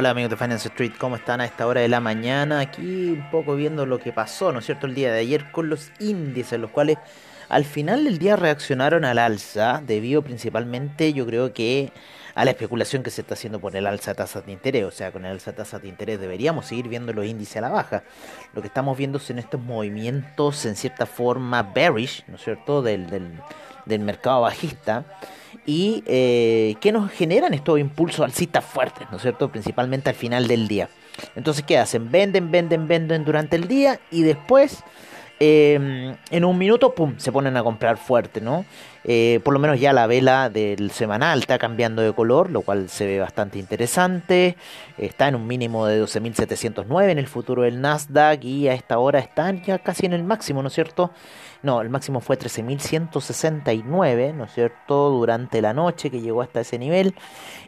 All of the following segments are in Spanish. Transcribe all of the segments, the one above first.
Hola, amigos de Finance Street, ¿cómo están a esta hora de la mañana? Aquí un poco viendo lo que pasó, ¿no es cierto?, el día de ayer con los índices, los cuales al final del día reaccionaron al alza, debido principalmente, yo creo que a la especulación que se está haciendo por el alza de tasas de interés. O sea, con el alza de tasas de interés deberíamos seguir viendo los índices a la baja. Lo que estamos viendo son estos movimientos en cierta forma bearish, ¿no es cierto?, del, del, mercado bajista. Y eh, que nos generan estos impulsos alcistas fuertes, ¿no es cierto?, principalmente al final del día. Entonces, ¿qué hacen? Venden, venden, venden durante el día y después Em, en un minuto, pum, se ponen a comprar fuerte, ¿no? Eh, por lo menos ya la vela del semanal está cambiando de color, lo cual se ve bastante interesante. Está en un mínimo de 12.709 en el futuro del Nasdaq y a esta hora están ya casi en el máximo, ¿no es cierto? No, el máximo fue 13.169, ¿no es cierto? Durante la noche que llegó hasta ese nivel.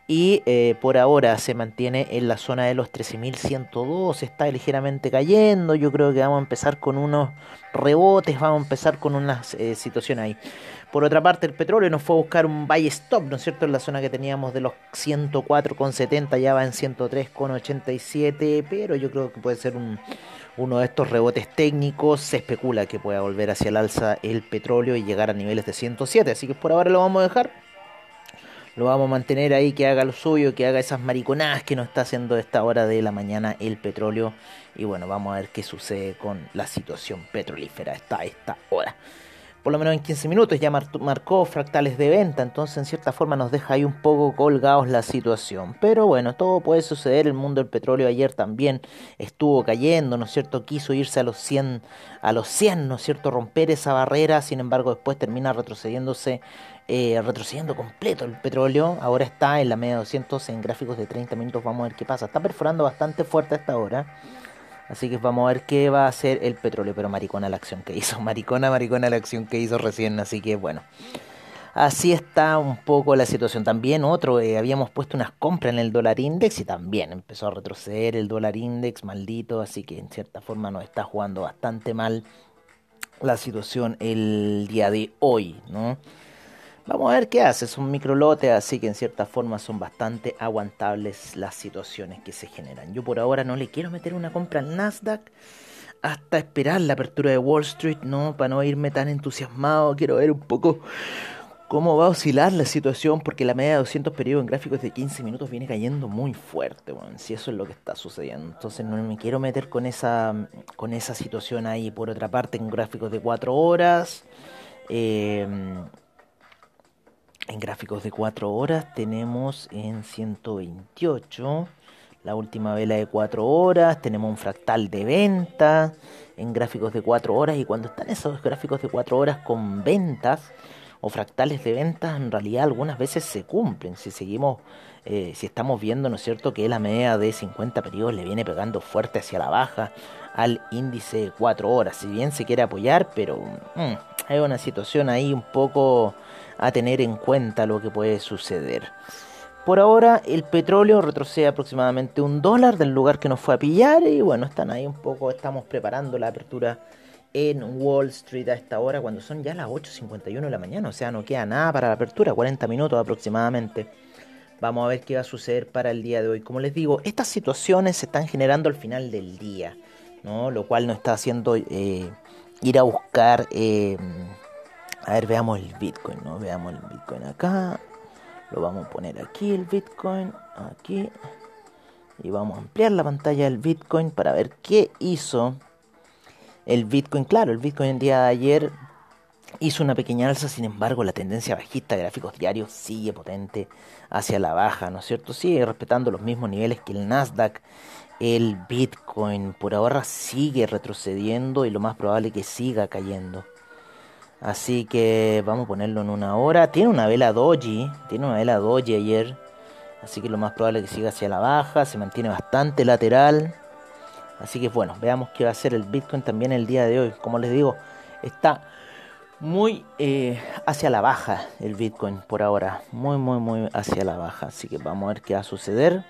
Y eh, por ahora se mantiene en la zona de los 13.102, está ligeramente cayendo. Yo creo que vamos a empezar con unos rebotes, vamos a empezar con una eh, situación ahí. Por otra parte, el petróleo nos fue a buscar un buy stop, ¿no es cierto? En la zona que teníamos de los 104,70, ya va en 103,87, pero yo creo que puede ser un, uno de estos rebotes técnicos. Se especula que pueda volver hacia el alza el petróleo y llegar a niveles de 107, así que por ahora lo vamos a dejar. Lo vamos a mantener ahí, que haga lo suyo, que haga esas mariconadas que nos está haciendo a esta hora de la mañana el petróleo. Y bueno, vamos a ver qué sucede con la situación petrolífera hasta esta hora por lo menos en 15 minutos ya marcó fractales de venta, entonces en cierta forma nos deja ahí un poco colgados la situación. Pero bueno, todo puede suceder, el mundo del petróleo ayer también estuvo cayendo, ¿no es cierto? Quiso irse a los 100, a los 100, ¿no es cierto? Romper esa barrera, sin embargo después termina retrocediéndose, eh, retrocediendo completo el petróleo. Ahora está en la media de 200 en gráficos de 30 minutos, vamos a ver qué pasa. Está perforando bastante fuerte hasta ahora. Así que vamos a ver qué va a hacer el petróleo. Pero maricona la acción que hizo. Maricona, maricona la acción que hizo recién. Así que bueno. Así está un poco la situación. También otro, eh, habíamos puesto unas compras en el dólar index y también empezó a retroceder el dólar index, maldito. Así que en cierta forma nos está jugando bastante mal la situación el día de hoy, ¿no? Vamos a ver qué hace. Es un microlote, así que en cierta forma son bastante aguantables las situaciones que se generan. Yo por ahora no le quiero meter una compra al Nasdaq hasta esperar la apertura de Wall Street, no, para no irme tan entusiasmado. Quiero ver un poco cómo va a oscilar la situación, porque la media de 200 periodos en gráficos de 15 minutos viene cayendo muy fuerte, bueno, si eso es lo que está sucediendo. Entonces no me quiero meter con esa, con esa situación ahí. Por otra parte, en gráficos de 4 horas. Eh, en gráficos de 4 horas tenemos en 128 la última vela de 4 horas, tenemos un fractal de venta en gráficos de 4 horas y cuando están esos gráficos de 4 horas con ventas o fractales de ventas, en realidad algunas veces se cumplen. Si seguimos, eh, si estamos viendo, ¿no es cierto?, que la media de 50 periodos le viene pegando fuerte hacia la baja al índice de 4 horas. Si bien se quiere apoyar, pero mm, hay una situación ahí un poco a tener en cuenta lo que puede suceder. Por ahora el petróleo retrocede aproximadamente un dólar del lugar que nos fue a pillar y bueno, están ahí un poco, estamos preparando la apertura en Wall Street a esta hora cuando son ya las 8.51 de la mañana, o sea, no queda nada para la apertura, 40 minutos aproximadamente. Vamos a ver qué va a suceder para el día de hoy. Como les digo, estas situaciones se están generando al final del día, ¿no? lo cual nos está haciendo eh, ir a buscar... Eh, a ver, veamos el Bitcoin, ¿no? Veamos el Bitcoin acá. Lo vamos a poner aquí el Bitcoin, aquí. Y vamos a ampliar la pantalla del Bitcoin para ver qué hizo el Bitcoin. Claro, el Bitcoin el día de ayer hizo una pequeña alza, sin embargo la tendencia bajista de gráficos diarios sigue potente hacia la baja, ¿no es cierto? Sigue respetando los mismos niveles que el Nasdaq. El Bitcoin por ahora sigue retrocediendo y lo más probable es que siga cayendo. Así que vamos a ponerlo en una hora. Tiene una vela doji, tiene una vela doji ayer. Así que lo más probable es que siga hacia la baja, se mantiene bastante lateral. Así que bueno, veamos qué va a hacer el Bitcoin también el día de hoy. Como les digo, está muy eh, hacia la baja el Bitcoin por ahora. Muy, muy, muy hacia la baja. Así que vamos a ver qué va a suceder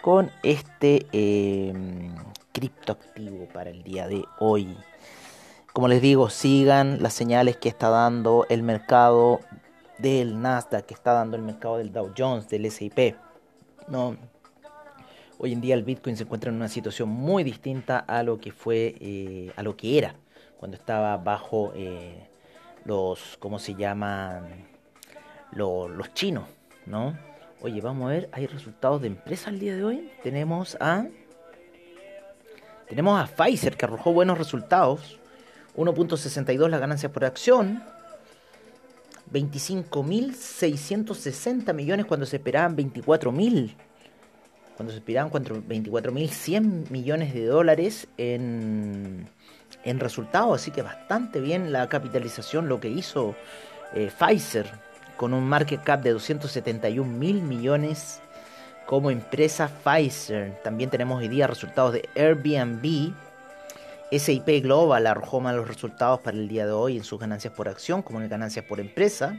con este... Eh, criptoactivo para el día de hoy. Como les digo, sigan las señales que está dando el mercado del Nasdaq, que está dando el mercado del Dow Jones, del S&P. No, hoy en día el Bitcoin se encuentra en una situación muy distinta a lo que fue, eh, a lo que era cuando estaba bajo eh, los, ¿cómo se llaman? Los, chinos, ¿no? Oye, vamos a ver, hay resultados de empresa el día de hoy. Tenemos a. Tenemos a Pfizer que arrojó buenos resultados. 1.62 las ganancias por acción. 25.660 millones cuando se esperaban 24.000. Cuando se esperaban 24.100 millones de dólares en, en resultados. Así que bastante bien la capitalización, lo que hizo eh, Pfizer con un market cap de 271 mil millones como empresa Pfizer. También tenemos hoy día resultados de Airbnb. SIP Global arrojó malos resultados para el día de hoy en sus ganancias por acción como en ganancias por empresa.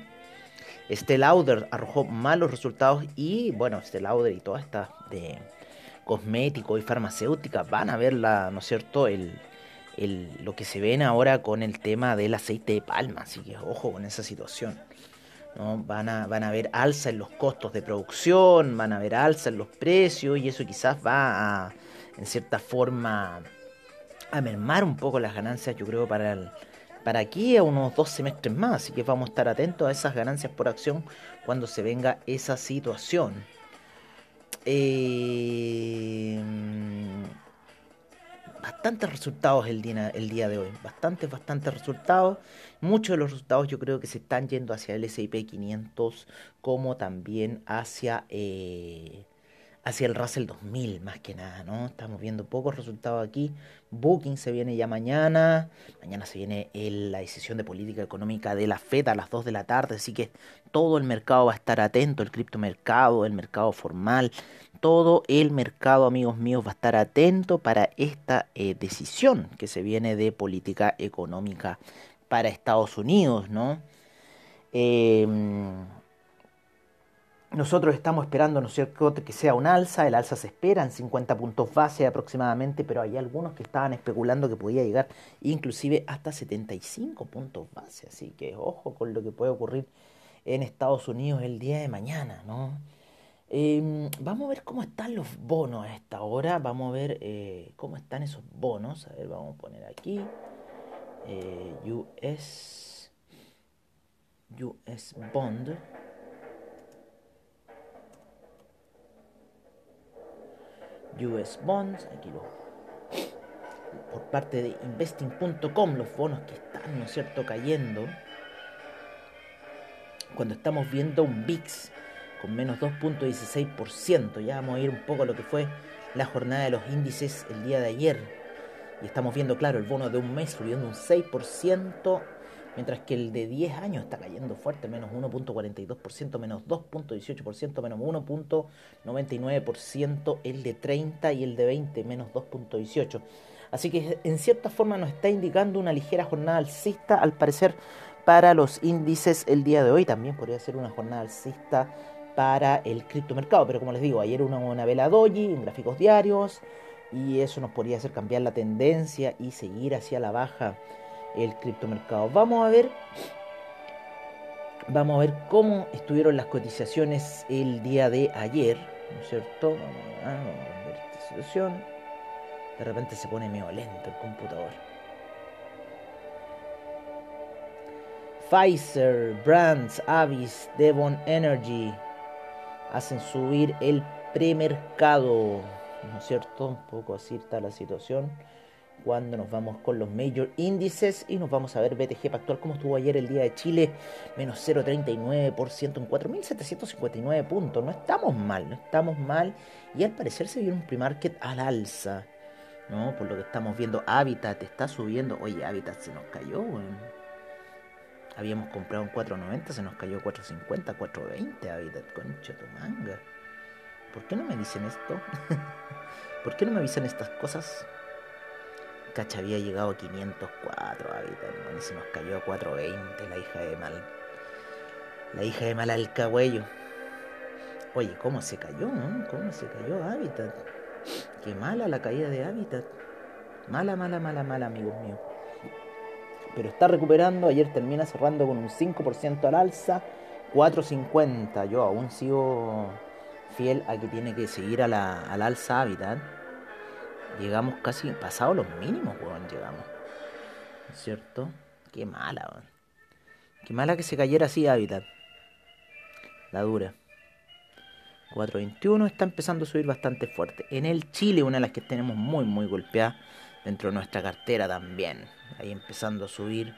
Estée Lauder arrojó malos resultados y bueno, Estée Lauder y todas estas de cosmético y farmacéutica van a ver la, ¿no es cierto? El, lo que se ven ahora con el tema del aceite de palma, así que ojo con esa situación. Van, a, van ver alza en los costos de producción, van a ver alza en los precios y eso quizás va a, en cierta forma, a mermar un poco las ganancias, yo creo, para, para aquí a unos dos semestres más. Así que vamos a estar atentos a esas ganancias por acción cuando se venga esa situación. Eh, bastantes resultados el día, el día de hoy. Bastantes, bastantes resultados. Muchos de los resultados yo creo que se están yendo hacia el S&P 500 como también hacia, eh, hacia el Russell 2000 más que nada, ¿no? Estamos viendo pocos resultados aquí. Booking se viene ya mañana. Mañana se viene la decisión de política económica de la FED a las 2 de la tarde, así que todo el mercado va a estar atento, el criptomercado, el mercado formal todo el mercado, amigos míos, va a estar atento para esta eh, decisión que se viene de política económica para Estados Unidos, ¿no? Em, nosotros estamos esperando, ¿no es cierto?, que sea un alza. El alza se espera en 50 puntos base aproximadamente, pero hay algunos que estaban especulando que podía llegar inclusive hasta 75 puntos base. Así que ojo con lo que puede ocurrir en Estados Unidos el día de mañana, ¿no? Em, vamos a ver cómo están los bonos a esta hora. Vamos a ver eh, cómo están esos bonos. A ver, vamos a poner aquí. Eh, US. US Bond. US Bonds. Aquí lo. Por parte de investing.com, los bonos que están, ¿no es cierto?, cayendo. Cuando estamos viendo un VIX con menos 2.16%. Ya vamos a ir un poco a lo que fue la jornada de los índices el día de ayer. Y estamos viendo, claro, el bono de un mes subiendo un 6%, mientras que el de 10 años está cayendo fuerte, menos 1.42%, menos 2.18%, menos 1.99%, el de 30 y el de 20, menos 2.18%. Así que en cierta forma nos está indicando una ligera jornada alcista, al parecer, para los índices el día de hoy. También podría ser una jornada alcista para el criptomercado. Pero como les digo, ayer una, una vela doji en gráficos diarios y eso nos podría hacer cambiar la tendencia y seguir hacia la baja el criptomercado. Vamos a ver vamos a ver cómo estuvieron las cotizaciones el día de ayer, ¿no es cierto? Vamos a, ver esta situación. De repente se pone medio lento el computador. Pfizer, Brands, Avis, Devon Energy, hacen subir el premercado. ¿No es cierto? Un poco así está la situación. Cuando nos vamos con los major índices y nos vamos a ver BTG Pactual como estuvo ayer el día de Chile, menos 0,39% en 4.759 puntos. No estamos mal, no estamos mal. Y al parecer se viene un pre-market al alza. ¿no? Por lo que estamos viendo, Habitat está subiendo. Oye, Habitat se nos cayó, Habíamos comprado un 4.90, se nos cayó 4.50, 4.20 Habitat, concha tu manga. ¿Por qué no me dicen esto? ¿Por qué no me avisan estas cosas? Cacha había llegado a 504 Habitat, y se nos cayó a 4.20 la hija de mal. La hija de mal al cagüello. Oye, ¿cómo se cayó? ¿Cómo se cayó Habitat? Qué mala la caída de Habitat. Mala, mala, mala, mala, amigos míos. Pero está recuperando. Ayer termina cerrando con un 5% al alza. 4.50. Yo aún sigo fiel a que tiene que seguir a la, al alza Habitat. Llegamos casi pasado los mínimos, weón. Llegamos. ¿Es cierto? Qué mala, weón. Qué mala que se cayera así Habitat. La dura. 421 está empezando a subir bastante fuerte. En el Chile, una de las que tenemos muy, muy golpeada dentro de nuestra cartera también. Ahí empezando a subir,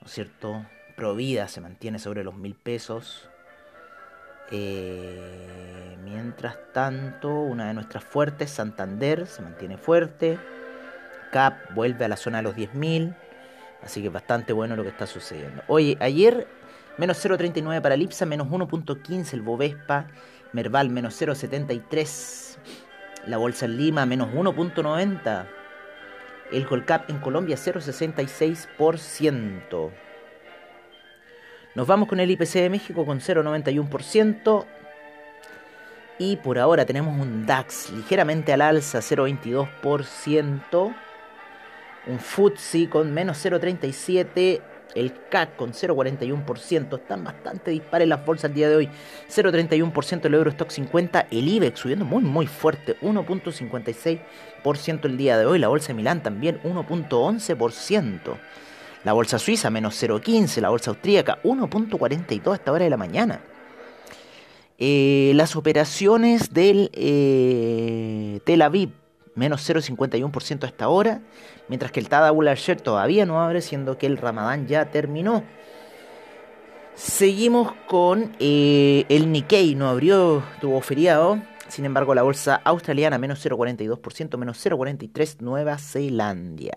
¿no es cierto? Provida se mantiene sobre los mil pesos. Eh, mientras tanto, una de nuestras fuertes, Santander, se mantiene fuerte. CAP vuelve a la zona de los 10.000. Así que bastante bueno lo que está sucediendo. Oye, ayer menos 0.39 para el IPSA, menos 1.15 el Bovespa, Merval menos 0.73, la Bolsa en Lima menos 1.90, el Colcap en Colombia 0.66%. Nos vamos con el IPC de México con 0.91%. Y por ahora tenemos un DAX ligeramente al alza 0.22%. Un FTSE con menos 0.37% el CAC con 0,41%. Están bastante dispares las bolsas el día de hoy. 0,31% el Eurostock 50. El IBEX subiendo muy, muy fuerte. 1,56% el día de hoy. La bolsa de Milán también 1,11%. La bolsa suiza menos 0,15. La bolsa austríaca 1,42 a esta hora de la mañana. Eh, las operaciones del eh, Tel Aviv menos 0,51% hasta ahora, mientras que el Tadabul Share todavía no abre, siendo que el Ramadán ya terminó. Seguimos con eh, el Nikkei, no abrió, tuvo feriado. Sin embargo, la bolsa australiana menos 0,42%, menos 0,43% Nueva Zelandia.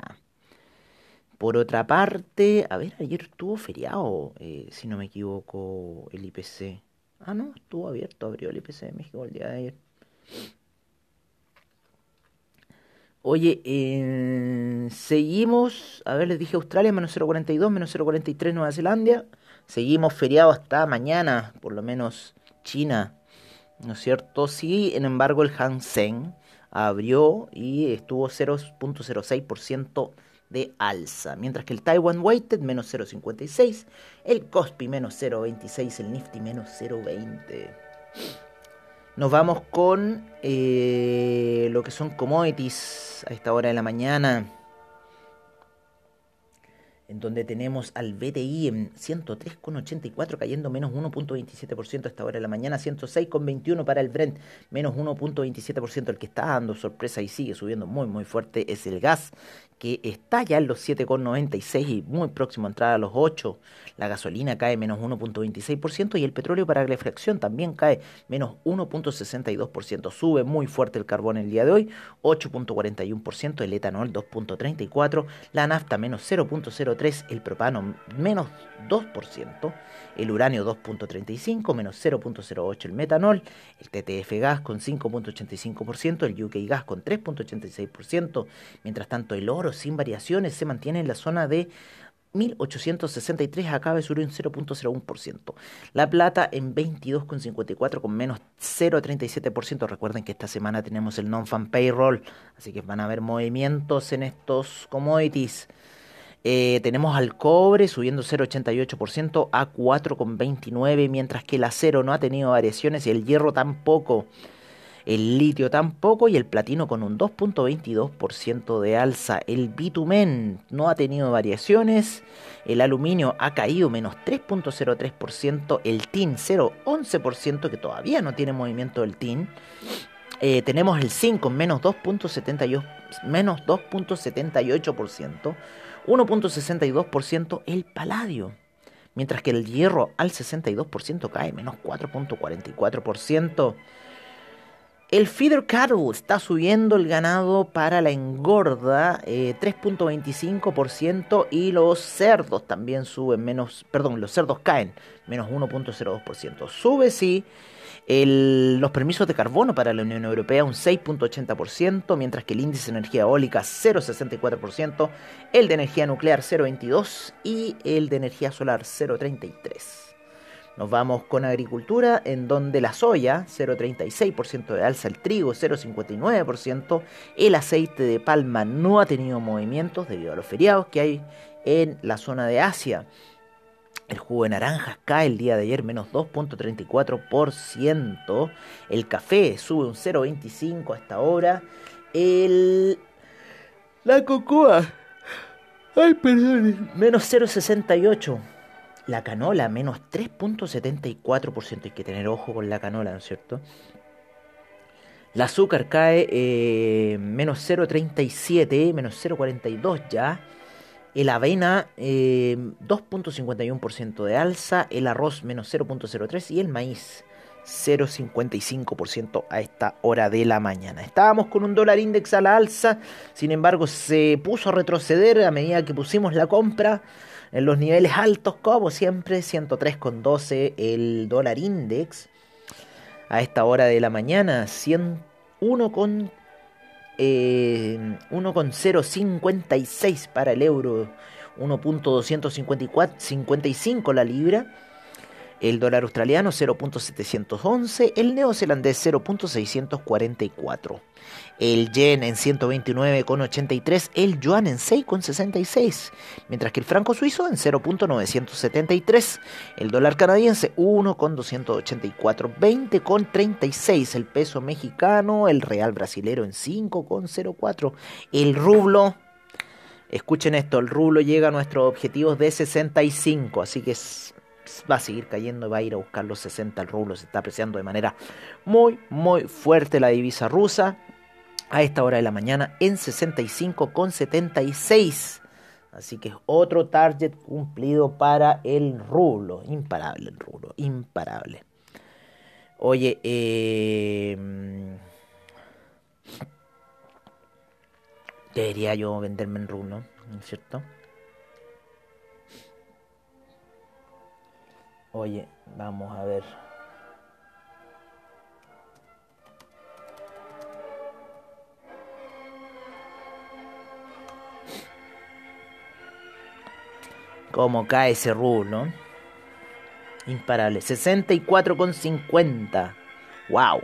Por otra parte, a ver, ayer tuvo feriado, eh, si no me equivoco, el IPC. Ah, no, estuvo abierto, abrió el IPC de México el día de ayer. Oye, eh, seguimos, a ver, les dije Australia, menos 0.42, menos 0.43 Nueva Zelanda. Seguimos feriado hasta mañana, por lo menos China, ¿no es cierto? Sí, en embargo, el Hang Seng abrió y estuvo 0.06% de alza, mientras que el Taiwan Weighted menos 0.56, el Kospi menos 0.26, el Nifty menos 0.20. Nos vamos con eh, lo que son commodities a esta hora de la mañana. En donde tenemos al BTI en 103,84 cayendo menos 1.27% a esta hora de la mañana, 106,21 para el Brent, menos 1.27%. El que está dando sorpresa y sigue subiendo muy muy fuerte es el gas, que está ya en los 7,96 y muy próximo a entrar a los 8. La gasolina cae menos 1.26% y el petróleo para reflexión también cae menos 1.62%. Sube muy fuerte el carbón el día de hoy, 8.41%, el etanol 2.34%, la nafta menos 0.03%, el propano menos 2%, el uranio 2.35%, menos 0.08% el metanol, el TTF gas con 5.85%, el UK gas con 3.86%, mientras tanto el oro sin variaciones se mantiene en la zona de 1863 acaba de subir un 0.01%. La plata en 22,54 con menos 0.37%. Recuerden que esta semana tenemos el non-fan payroll, así que van a haber movimientos en estos commodities. Eh, tenemos al cobre subiendo 0.88% a 4,29, mientras que el acero no ha tenido variaciones y el hierro tampoco el litio tampoco y el platino con un 2.22% de alza. El bitumen no ha tenido variaciones, el aluminio ha caído menos 3.03%, el tin 0.11% que todavía no tiene movimiento del tin. Eh, tenemos el zinc con menos 2.78%, menos 2.78%, 1.62% el paladio mientras que el hierro al 62% cae menos 4.44%. El feeder cattle está subiendo el ganado para la engorda 3.25% eh, y los cerdos también suben menos, perdón, los cerdos caen menos 1.02%. Sube sí los permisos de carbono para la Unión Europea un 6.80%, mientras que el índice de energía eólica 0.64%, el de energía nuclear 0.22% y el de energía solar 0.33%. Nos vamos con agricultura, en donde la soya, 0,36% de alza, el trigo, 0,59%, el aceite de palma no ha tenido movimientos debido a los feriados que hay en la zona de Asia. El jugo de naranjas cae el día de ayer menos 2.34%. El café sube un 0.25 hasta ahora. El... La cocoa. Ay, perdón. Menos 0.68. La canola menos 3.74%. Hay que tener ojo con la canola, ¿no es cierto? El azúcar cae eh, menos 0.37, menos 0.42 ya. El avena, 2.51% eh, de alza. El arroz, menos 0.03. Y el maíz, 0.55% a esta hora de la mañana. Estábamos con un dólar index a la alza. Sin embargo, se puso a retroceder a medida que pusimos la compra en los niveles altos, como siempre, 103,12 el dólar index. A esta hora de la mañana, 101,55 eh, 1,056 para el euro, 1.255 la libra, el dólar australiano 0.711, el neozelandés 0.644, el yen en 129,83, el yuan en 6,66, mientras que el franco suizo en 0.973, el dólar canadiense 1,284, 20,36, el peso mexicano, el real brasilero en 5,04, el rublo Escuchen esto, el rublo llega a nuestros objetivos de 65, así que va a seguir cayendo, va a ir a buscar los 60 el rublo, se está apreciando de manera muy, muy fuerte la divisa rusa a esta hora de la mañana en 65,76. Así que es otro target cumplido para el rublo. Imparable el rublo, imparable. Oye, eh, debería yo venderme en rublo, ¿no es cierto? Oye, vamos a ver. Cómo cae ese rublo. Imparable. 64,50. ¡Wow!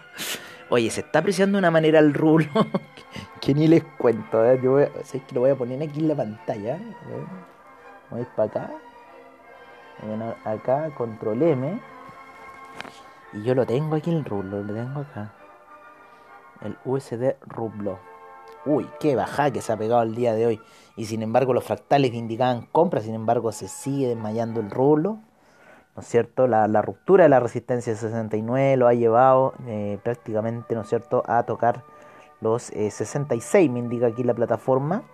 Oye, se está apreciando de una manera el rublo que ni les cuento. ¿eh? Yo voy que lo voy a poner aquí en la pantalla. Voy a ir para acá acá, control M. Y yo lo tengo aquí el rublo, lo tengo acá. El USD rublo. Uy, qué bajada que se ha pegado el día de hoy. Y sin embargo los fractales indicaban compra, sin embargo se sigue desmayando el rublo. ¿No es cierto? La, ruptura de la resistencia de 69 lo ha llevado eh, prácticamente, ¿no es cierto?, a tocar los 66, eh, me indica aquí la plataforma.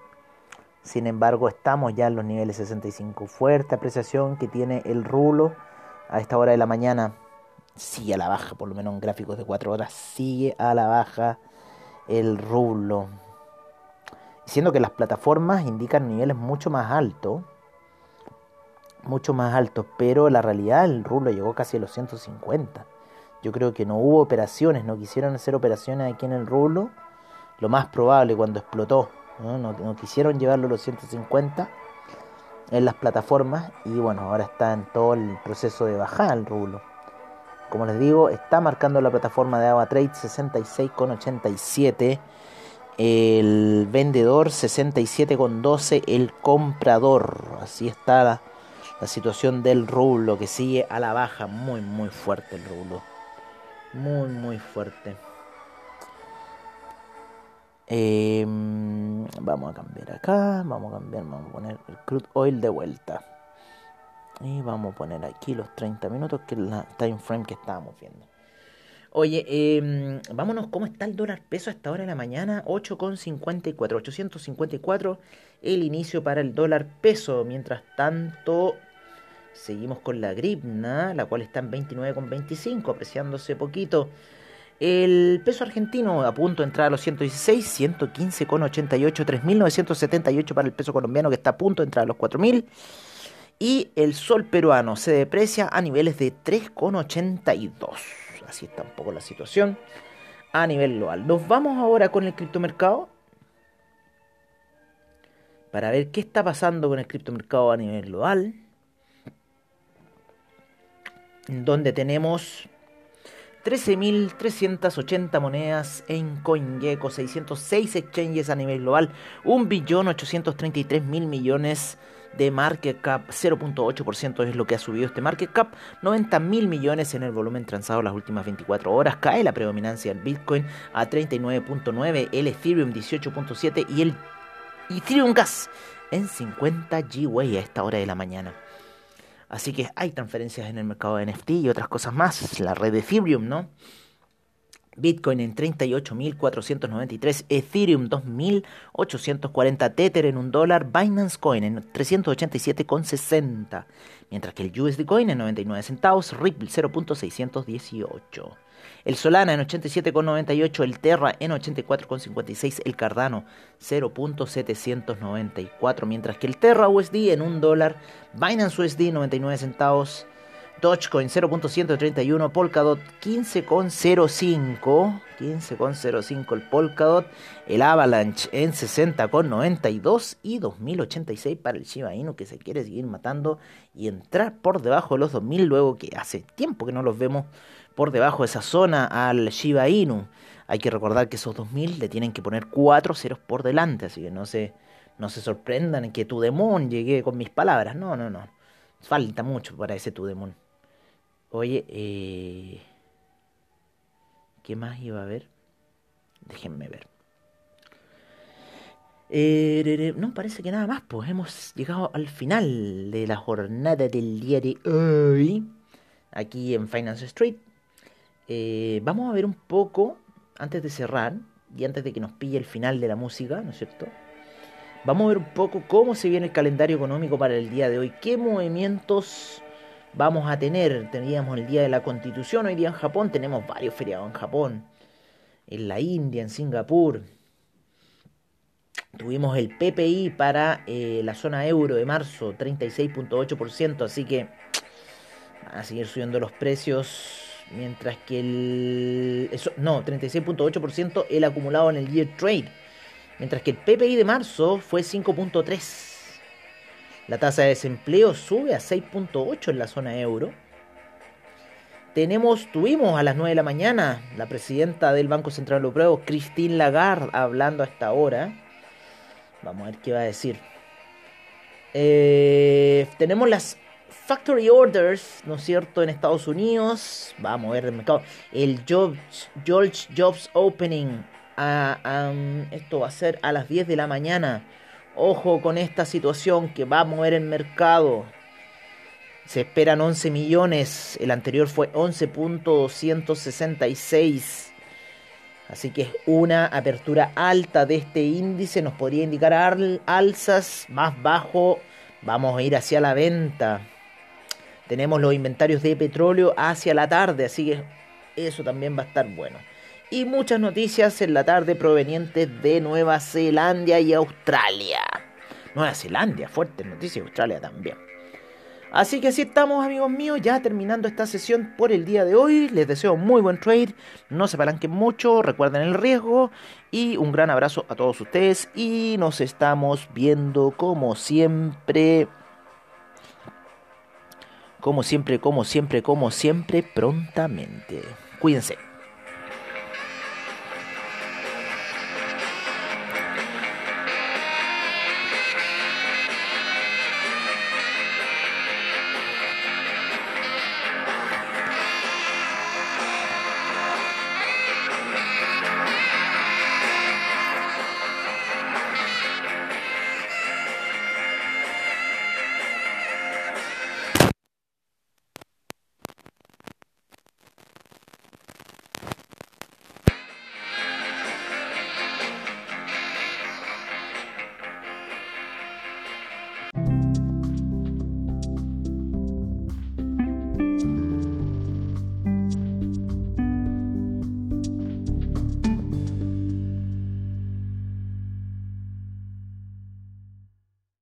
Sin embargo, estamos ya en los niveles 65. Fuerte apreciación que tiene el rulo a esta hora de la mañana. Sigue a la baja, por lo menos en gráficos de 4 horas. Sigue a la baja el rulo. Siendo que las plataformas indican niveles mucho más altos. Mucho más altos. Pero la realidad el rulo llegó casi a los 150. Yo creo que no hubo operaciones. No quisieron hacer operaciones aquí en el rulo. Lo más probable cuando explotó ¿no? quisieron llevarlo a los 150 en las plataformas y bueno, ahora está en todo el proceso de bajar el rublo. Como les digo, está marcando la plataforma de Agua Trade 66,87, el vendedor 67,12, el comprador. Así está la, la situación del rublo que sigue a la baja, muy muy fuerte el rublo. Muy muy fuerte. Em, vamos a cambiar acá, vamos a cambiar, vamos a poner el crude oil de vuelta. Y vamos a poner aquí los 30 minutos, que es la time frame que estábamos viendo. Oye, eh, vámonos, ¿cómo está el dólar peso a esta hora de la mañana? 8,54, 854 el inicio para el dólar peso. Mientras tanto, seguimos con la gripna, la cual está en 29,25, apreciándose poquito. El peso argentino a punto de entrar a los 116, 115,88, 3.978 para el peso colombiano que está a punto de entrar a los 4.000. Y el sol peruano se deprecia a niveles de 3,82. Así está un poco la situación a nivel global. Nos vamos ahora con el criptomercado para ver qué está pasando con el criptomercado a nivel global. donde tenemos 13.380 monedas en CoinGecko, 606 exchanges a nivel global, 1.833.000 millones de market cap, 0.8% es lo que ha subido este market cap, 90 mil millones en el volumen transado las últimas 24 horas, cae la predominancia del Bitcoin a 39.9, el Ethereum 18.7 y el Ethereum Gas en 50 GWay a esta hora de la mañana. Así que hay transferencias en el mercado de NFT y otras cosas más, la red de Ethereum, ¿no? Bitcoin en 38.493, Ethereum 2.840, Tether en un dólar, Binance Coin en 387,60, mientras que el USD Coin en 99 centavos, Ripple 0.618. El Solana en 87,98, el Terra en 84,56, el Cardano 0.794, mientras que el Terra USD en un dólar, Binance USD 99 centavos, Dogecoin 0.131, Polkadot 15.05, 15.05 el Polkadot, el Avalanche en 60.92 y 2086 para el Shiba Inu que se quiere seguir matando y entrar por debajo de los 2000 luego que hace tiempo que no los vemos por debajo de esa zona al Shiba Inu. Hay que recordar que esos 2000 le tienen que poner 4 ceros por delante, así que no se, no se sorprendan que tu demon llegue con mis palabras. No, no, no. Falta mucho para ese tu demon. Oye, eh, ¿qué más iba a haber? Déjenme ver. No, parece que nada más, pues hemos llegado al final de la jornada del día de hoy, aquí en Finance Street. Eh, vamos a ver un poco, antes de cerrar, y antes de que nos pille el final de la música, ¿no es cierto? Vamos a ver un poco cómo se viene el calendario económico para el día de hoy, qué movimientos vamos a tener. Teníamos el Día de la Constitución, hoy día en Japón tenemos varios feriados en Japón, en la India, en Singapur. Tuvimos el PPI para eh, la zona euro de marzo, 36.8%, así que van a seguir subiendo los precios. Mientras que el... No, 36.8% el acumulado en el Year Trade. Mientras que el PPI de marzo fue 5.3%. La tasa de desempleo sube a 6.8 en la zona euro. Tenemos, tuvimos a las 9 de la mañana la presidenta del Banco Central Europeo, Christine Lagarde, hablando a esta hora. Vamos a ver qué va a decir. Eh, tenemos las factory orders, ¿no es cierto?, en Estados Unidos. Vamos a ver el mercado. El Jobs, George Jobs Opening. esto va a ser a las 10 de la mañana. Ojo con esta situación que va a mover el mercado. Se esperan 11 millones, el anterior fue 11.266. Así que es una apertura alta de este índice, nos podría indicar alzas, más bajo, vamos a ir hacia la venta. Tenemos los inventarios de petróleo hacia la tarde, así que eso también va a estar bueno y muchas noticias en la tarde provenientes de Nueva Zelanda y Australia. Nueva Zelanda, fuerte noticia, Australia también. Así que así estamos amigos míos, ya terminando esta sesión por el día de hoy. Les deseo muy buen trade, no se palanquen mucho, recuerden el riesgo y un gran abrazo a todos ustedes y nos estamos viendo como siempre, como siempre, como siempre, como siempre, prontamente. Cuídense.